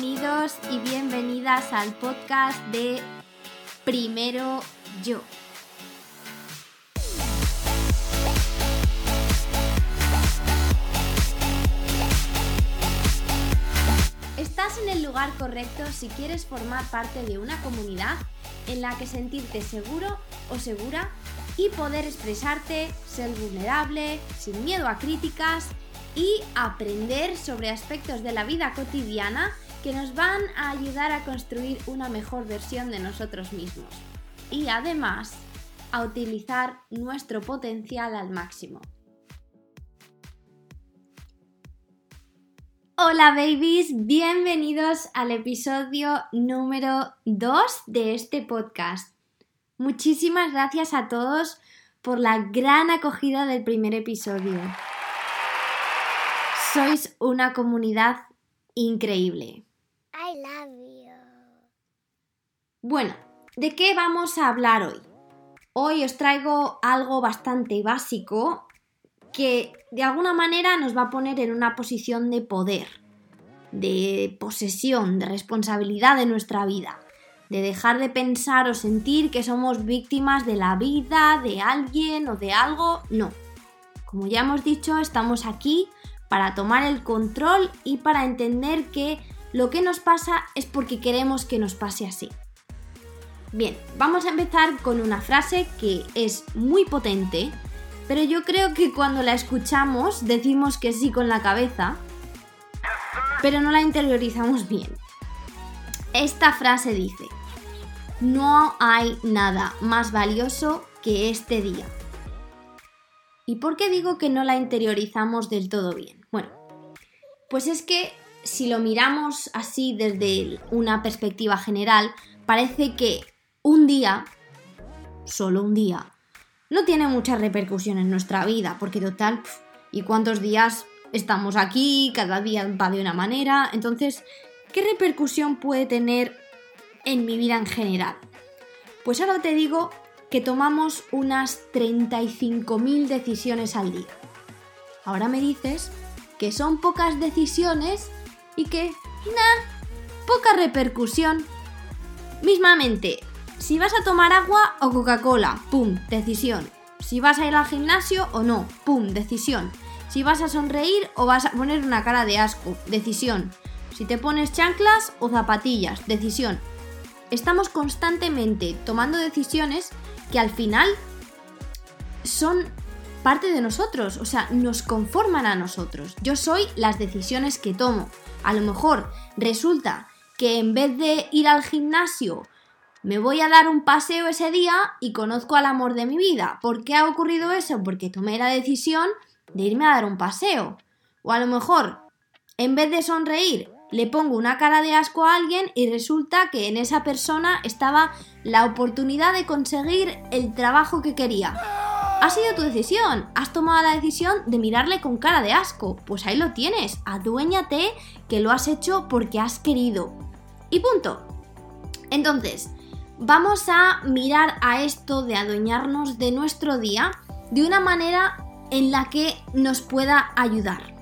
Bienvenidos y bienvenidas al podcast de Primero Yo. Estás en el lugar correcto si quieres formar parte de una comunidad en la que sentirte seguro o segura y poder expresarte, ser vulnerable, sin miedo a críticas y aprender sobre aspectos de la vida cotidiana que nos van a ayudar a construir una mejor versión de nosotros mismos. Y además, a utilizar nuestro potencial al máximo. Hola babies, bienvenidos al episodio número 2 de este podcast. Muchísimas gracias a todos por la gran acogida del primer episodio. Sois una comunidad increíble. Bueno, ¿de qué vamos a hablar hoy? Hoy os traigo algo bastante básico que de alguna manera nos va a poner en una posición de poder, de posesión, de responsabilidad de nuestra vida, de dejar de pensar o sentir que somos víctimas de la vida, de alguien o de algo. No. Como ya hemos dicho, estamos aquí para tomar el control y para entender que lo que nos pasa es porque queremos que nos pase así. Bien, vamos a empezar con una frase que es muy potente, pero yo creo que cuando la escuchamos decimos que sí con la cabeza, pero no la interiorizamos bien. Esta frase dice, no hay nada más valioso que este día. ¿Y por qué digo que no la interiorizamos del todo bien? Bueno, pues es que si lo miramos así desde una perspectiva general, parece que un día, solo un día, no tiene mucha repercusión en nuestra vida, porque total, ¿y cuántos días estamos aquí? Cada día va de una manera. Entonces, ¿qué repercusión puede tener en mi vida en general? Pues ahora te digo que tomamos unas 35.000 decisiones al día. Ahora me dices que son pocas decisiones y que, nada, poca repercusión. Mismamente, si vas a tomar agua o Coca-Cola, pum, decisión. Si vas a ir al gimnasio o no, pum, decisión. Si vas a sonreír o vas a poner una cara de asco, decisión. Si te pones chanclas o zapatillas, decisión. Estamos constantemente tomando decisiones que al final son parte de nosotros, o sea, nos conforman a nosotros. Yo soy las decisiones que tomo. A lo mejor resulta que en vez de ir al gimnasio me voy a dar un paseo ese día y conozco al amor de mi vida. ¿Por qué ha ocurrido eso? Porque tomé la decisión de irme a dar un paseo. O a lo mejor, en vez de sonreír, le pongo una cara de asco a alguien y resulta que en esa persona estaba la oportunidad de conseguir el trabajo que quería. Ha sido tu decisión, has tomado la decisión de mirarle con cara de asco. Pues ahí lo tienes, aduéñate que lo has hecho porque has querido. Y punto. Entonces, vamos a mirar a esto de adueñarnos de nuestro día de una manera en la que nos pueda ayudar.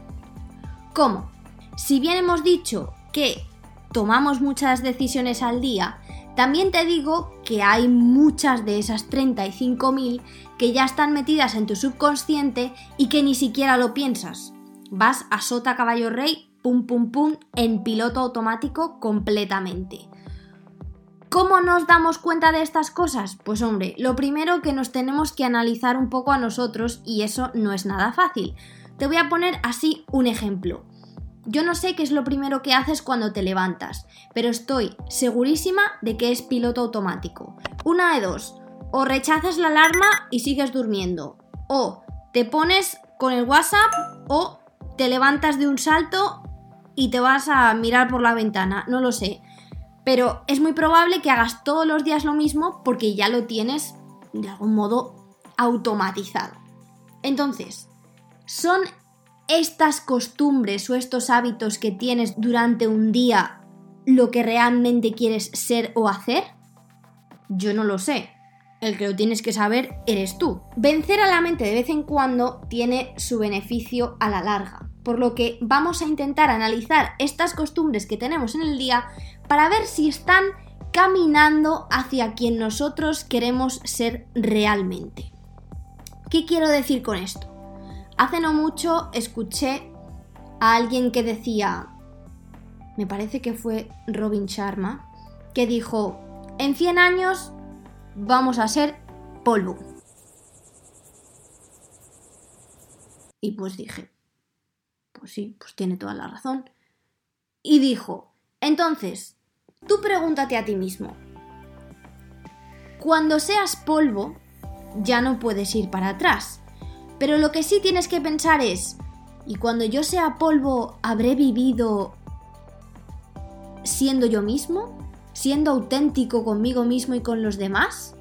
¿Cómo? Si bien hemos dicho que tomamos muchas decisiones al día, también te digo que hay muchas de esas 35.000 que ya están metidas en tu subconsciente y que ni siquiera lo piensas. Vas a sota caballo rey, pum pum pum, en piloto automático completamente. ¿Cómo nos damos cuenta de estas cosas? Pues hombre, lo primero que nos tenemos que analizar un poco a nosotros y eso no es nada fácil. Te voy a poner así un ejemplo. Yo no sé qué es lo primero que haces cuando te levantas, pero estoy segurísima de que es piloto automático. Una de dos, o rechazas la alarma y sigues durmiendo, o te pones con el WhatsApp o te levantas de un salto y te vas a mirar por la ventana, no lo sé. Pero es muy probable que hagas todos los días lo mismo porque ya lo tienes de algún modo automatizado. Entonces, ¿son estas costumbres o estos hábitos que tienes durante un día lo que realmente quieres ser o hacer? Yo no lo sé. El que lo tienes que saber eres tú. Vencer a la mente de vez en cuando tiene su beneficio a la larga. por lo que vamos a intentar analizar estas costumbres que tenemos en el día para ver si están caminando hacia quien nosotros queremos ser realmente. ¿Qué quiero decir con esto? Hace no mucho escuché a alguien que decía, me parece que fue Robin Sharma, que dijo, en 100 años vamos a ser polvo. Y pues dije, pues sí, pues tiene toda la razón. Y dijo, entonces, tú pregúntate a ti mismo, cuando seas polvo, ya no puedes ir para atrás. Pero lo que sí tienes que pensar es, ¿y cuando yo sea polvo, habré vivido siendo yo mismo? ¿Siendo auténtico conmigo mismo y con los demás?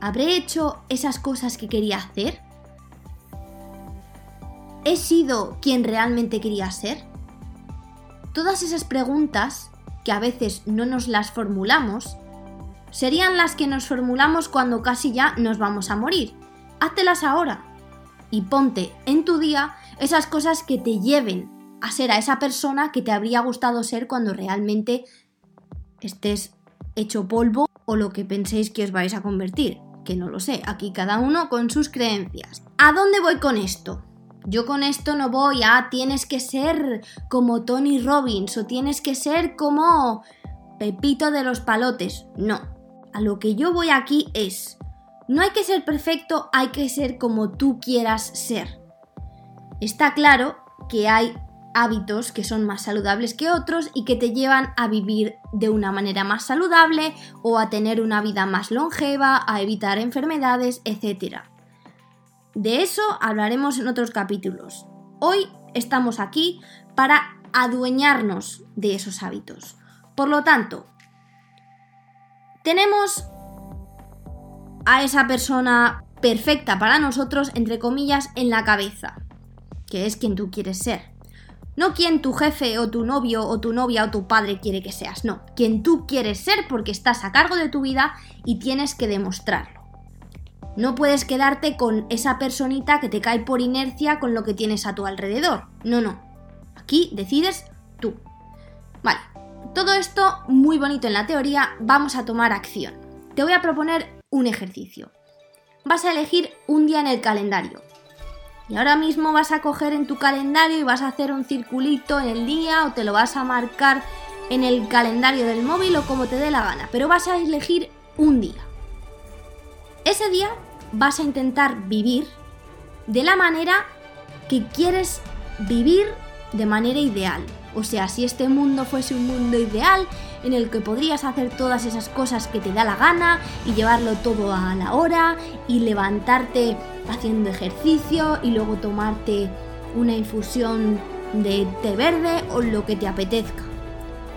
¿Habré hecho esas cosas que quería hacer? ¿He sido quien realmente quería ser? Todas esas preguntas, que a veces no nos las formulamos, serían las que nos formulamos cuando casi ya nos vamos a morir. Háztelas ahora y ponte en tu día esas cosas que te lleven a ser a esa persona que te habría gustado ser cuando realmente estés hecho polvo o lo que penséis que os vais a convertir. Que no lo sé, aquí cada uno con sus creencias. ¿A dónde voy con esto? Yo con esto no voy a tienes que ser como Tony Robbins o tienes que ser como Pepito de los palotes. No. A lo que yo voy aquí es, no hay que ser perfecto, hay que ser como tú quieras ser. Está claro que hay hábitos que son más saludables que otros y que te llevan a vivir de una manera más saludable o a tener una vida más longeva, a evitar enfermedades, etc. De eso hablaremos en otros capítulos. Hoy estamos aquí para adueñarnos de esos hábitos. Por lo tanto, tenemos a esa persona perfecta para nosotros, entre comillas, en la cabeza, que es quien tú quieres ser. No quien tu jefe o tu novio o tu novia o tu padre quiere que seas, no, quien tú quieres ser porque estás a cargo de tu vida y tienes que demostrarlo. No puedes quedarte con esa personita que te cae por inercia con lo que tienes a tu alrededor. No, no. Aquí decides tú. Vale, todo esto muy bonito en la teoría, vamos a tomar acción. Te voy a proponer un ejercicio. Vas a elegir un día en el calendario. Y ahora mismo vas a coger en tu calendario y vas a hacer un circulito en el día o te lo vas a marcar en el calendario del móvil o como te dé la gana. Pero vas a elegir un día. Ese día vas a intentar vivir de la manera que quieres vivir de manera ideal. O sea, si este mundo fuese un mundo ideal en el que podrías hacer todas esas cosas que te da la gana y llevarlo todo a la hora y levantarte haciendo ejercicio y luego tomarte una infusión de té verde o lo que te apetezca.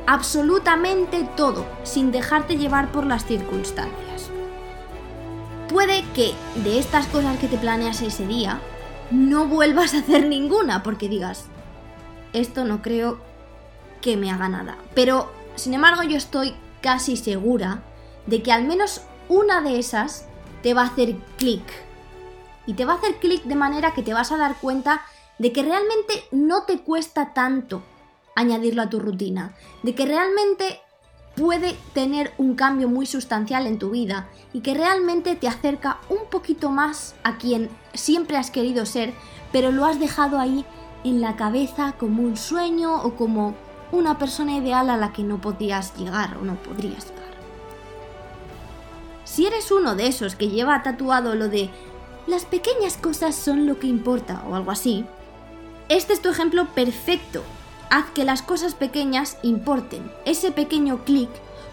Absolutamente todo, sin dejarte llevar por las circunstancias. Puede que de estas cosas que te planeas ese día, no vuelvas a hacer ninguna porque digas, esto no creo que me haga nada. Pero, sin embargo, yo estoy casi segura de que al menos una de esas te va a hacer clic. Y te va a hacer clic de manera que te vas a dar cuenta de que realmente no te cuesta tanto añadirlo a tu rutina, de que realmente puede tener un cambio muy sustancial en tu vida y que realmente te acerca un poquito más a quien siempre has querido ser, pero lo has dejado ahí en la cabeza como un sueño o como una persona ideal a la que no podías llegar o no podrías llegar. Si eres uno de esos que lleva tatuado lo de las pequeñas cosas son lo que importa o algo así, este es tu ejemplo perfecto. Haz que las cosas pequeñas importen. Ese pequeño clic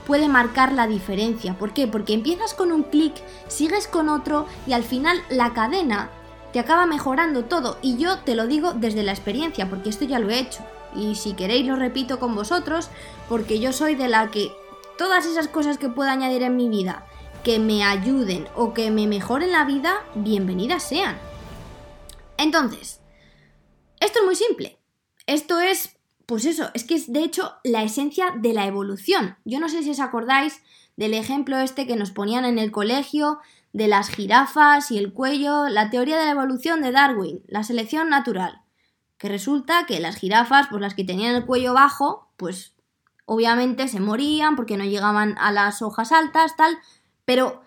puede marcar la diferencia. ¿Por qué? Porque empiezas con un clic, sigues con otro y al final la cadena te acaba mejorando todo. Y yo te lo digo desde la experiencia, porque esto ya lo he hecho. Y si queréis lo repito con vosotros, porque yo soy de la que todas esas cosas que pueda añadir en mi vida, que me ayuden o que me mejoren la vida, bienvenidas sean. Entonces, esto es muy simple. Esto es, pues eso, es que es de hecho la esencia de la evolución. Yo no sé si os acordáis del ejemplo este que nos ponían en el colegio de las jirafas y el cuello, la teoría de la evolución de Darwin, la selección natural. Que resulta que las jirafas, pues las que tenían el cuello bajo, pues obviamente se morían porque no llegaban a las hojas altas, tal, pero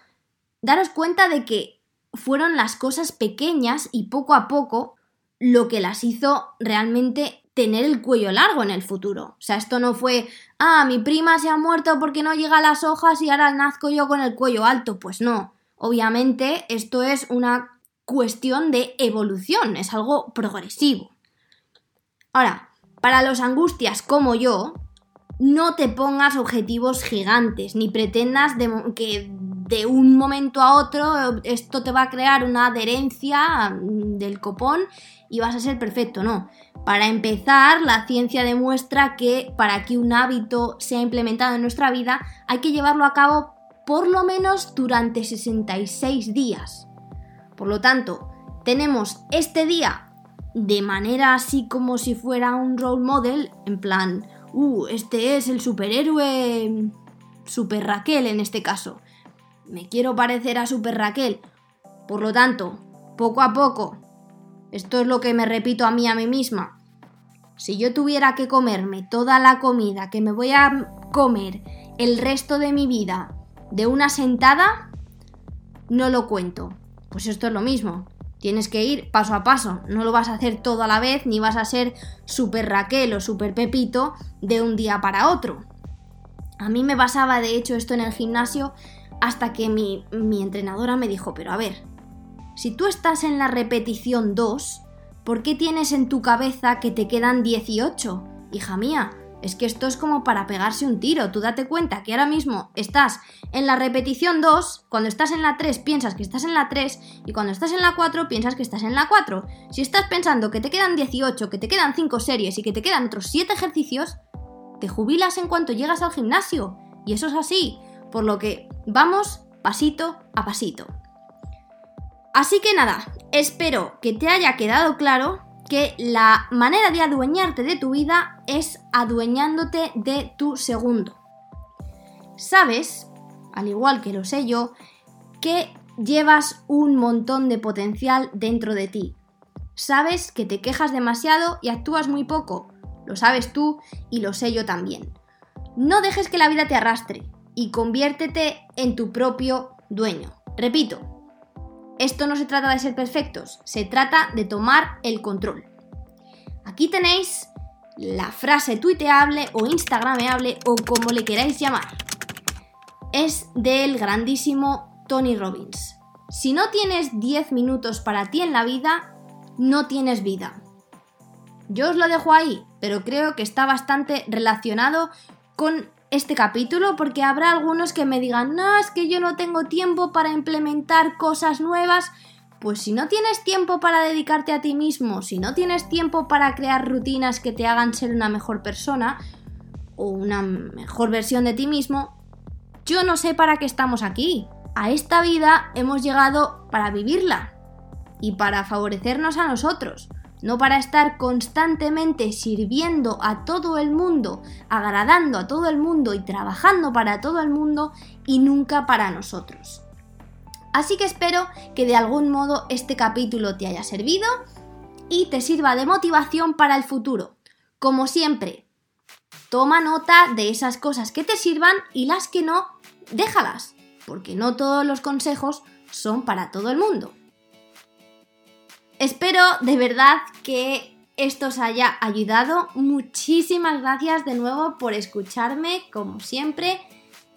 daros cuenta de que fueron las cosas pequeñas y poco a poco lo que las hizo realmente tener el cuello largo en el futuro. O sea, esto no fue, ah, mi prima se ha muerto porque no llega a las hojas y ahora nazco yo con el cuello alto. Pues no. Obviamente esto es una cuestión de evolución, es algo progresivo. Ahora, para los angustias como yo, no te pongas objetivos gigantes, ni pretendas que de un momento a otro esto te va a crear una adherencia mm, del copón y vas a ser perfecto, no. Para empezar, la ciencia demuestra que para que un hábito sea implementado en nuestra vida hay que llevarlo a cabo por lo menos durante 66 días. Por lo tanto, tenemos este día de manera así como si fuera un role model, en plan, uh, este es el superhéroe Super Raquel en este caso me quiero parecer a Super Raquel. Por lo tanto, poco a poco, esto es lo que me repito a mí a mí misma. Si yo tuviera que comerme toda la comida que me voy a comer el resto de mi vida de una sentada, no lo cuento. Pues esto es lo mismo. Tienes que ir paso a paso. No lo vas a hacer todo a la vez, ni vas a ser super Raquel o super Pepito de un día para otro. A mí me pasaba de hecho esto en el gimnasio hasta que mi, entrenadora me dijo, pero a ver, si tú estás en la repetición 2, ¿por qué tienes en tu cabeza que te quedan 18? Hija mía, es que esto es como para pegarse un tiro. Tú date cuenta que ahora mismo estás en la repetición 2, cuando estás en la 3 piensas que estás en la 3 y cuando estás en la 4 piensas que estás en la 4. Si estás pensando que te quedan 18, que te quedan 5 series y que te quedan otros 7 ejercicios, te jubilas en cuanto llegas al gimnasio. Y eso es así. Por lo que vamos pasito a pasito. Así que nada, espero que te haya quedado claro que la manera de adueñarte de tu vida es adueñándote de tu segundo. Sabes, al igual que lo sé yo, que llevas un montón de potencial dentro de ti. Sabes que te quejas demasiado y actúas muy poco. Lo sabes tú y lo sé yo también. No dejes que la vida te arrastre y conviértete en tu propio dueño. Repito, esto no se trata de ser perfectos, se trata de tomar el control. Aquí tenéis la frase tuiteable o instagrameable o como le queráis llamar. Es del grandísimo Tony Robbins. Si no tienes 10 minutos para ti en la vida, no tienes vida. Yo os lo dejo ahí, pero creo que está bastante relacionado con este capítulo porque habrá algunos que me digan, no, es que yo no tengo tiempo para implementar cosas nuevas. Pues si no tienes tiempo para dedicarte a ti mismo, si no tienes tiempo para crear rutinas que te hagan ser una mejor persona o una mejor versión de ti mismo, yo no sé para qué estamos aquí. A esta vida hemos llegado para vivirla y para favorecernos a nosotros no para estar constantemente sirviendo a todo el mundo, agradando a todo el mundo y trabajando para todo el mundo y nunca para nosotros. Así que espero que de algún modo este capítulo te haya servido y te sirva de motivación para el futuro. Como siempre, toma nota de esas cosas que te sirvan y las que no, déjalas, porque no todos los consejos son para todo el mundo. Espero de verdad que esto os haya ayudado. Muchísimas gracias de nuevo por escucharme, como siempre.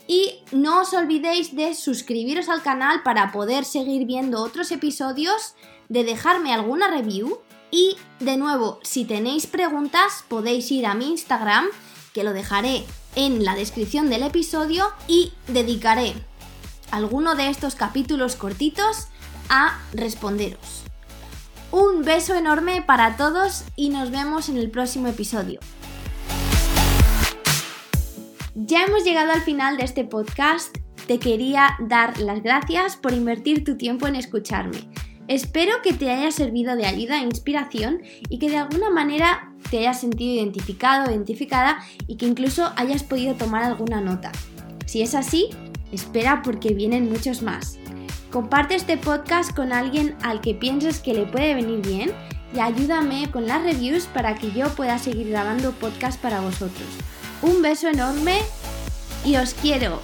Y no os olvidéis de suscribiros al canal para poder seguir viendo otros episodios, de dejarme alguna review. Y de nuevo, si tenéis preguntas, podéis ir a mi Instagram, que lo dejaré en la descripción del episodio, y dedicaré alguno de estos capítulos cortitos a responderos. Un beso enorme para todos y nos vemos en el próximo episodio. Ya hemos llegado al final de este podcast. Te quería dar las gracias por invertir tu tiempo en escucharme. Espero que te haya servido de ayuda e inspiración y que de alguna manera te hayas sentido identificado identificada y que incluso hayas podido tomar alguna nota. Si es así, espera porque vienen muchos más. Comparte este podcast con alguien al que pienses que le puede venir bien y ayúdame con las reviews para que yo pueda seguir grabando podcast para vosotros. Un beso enorme y os quiero.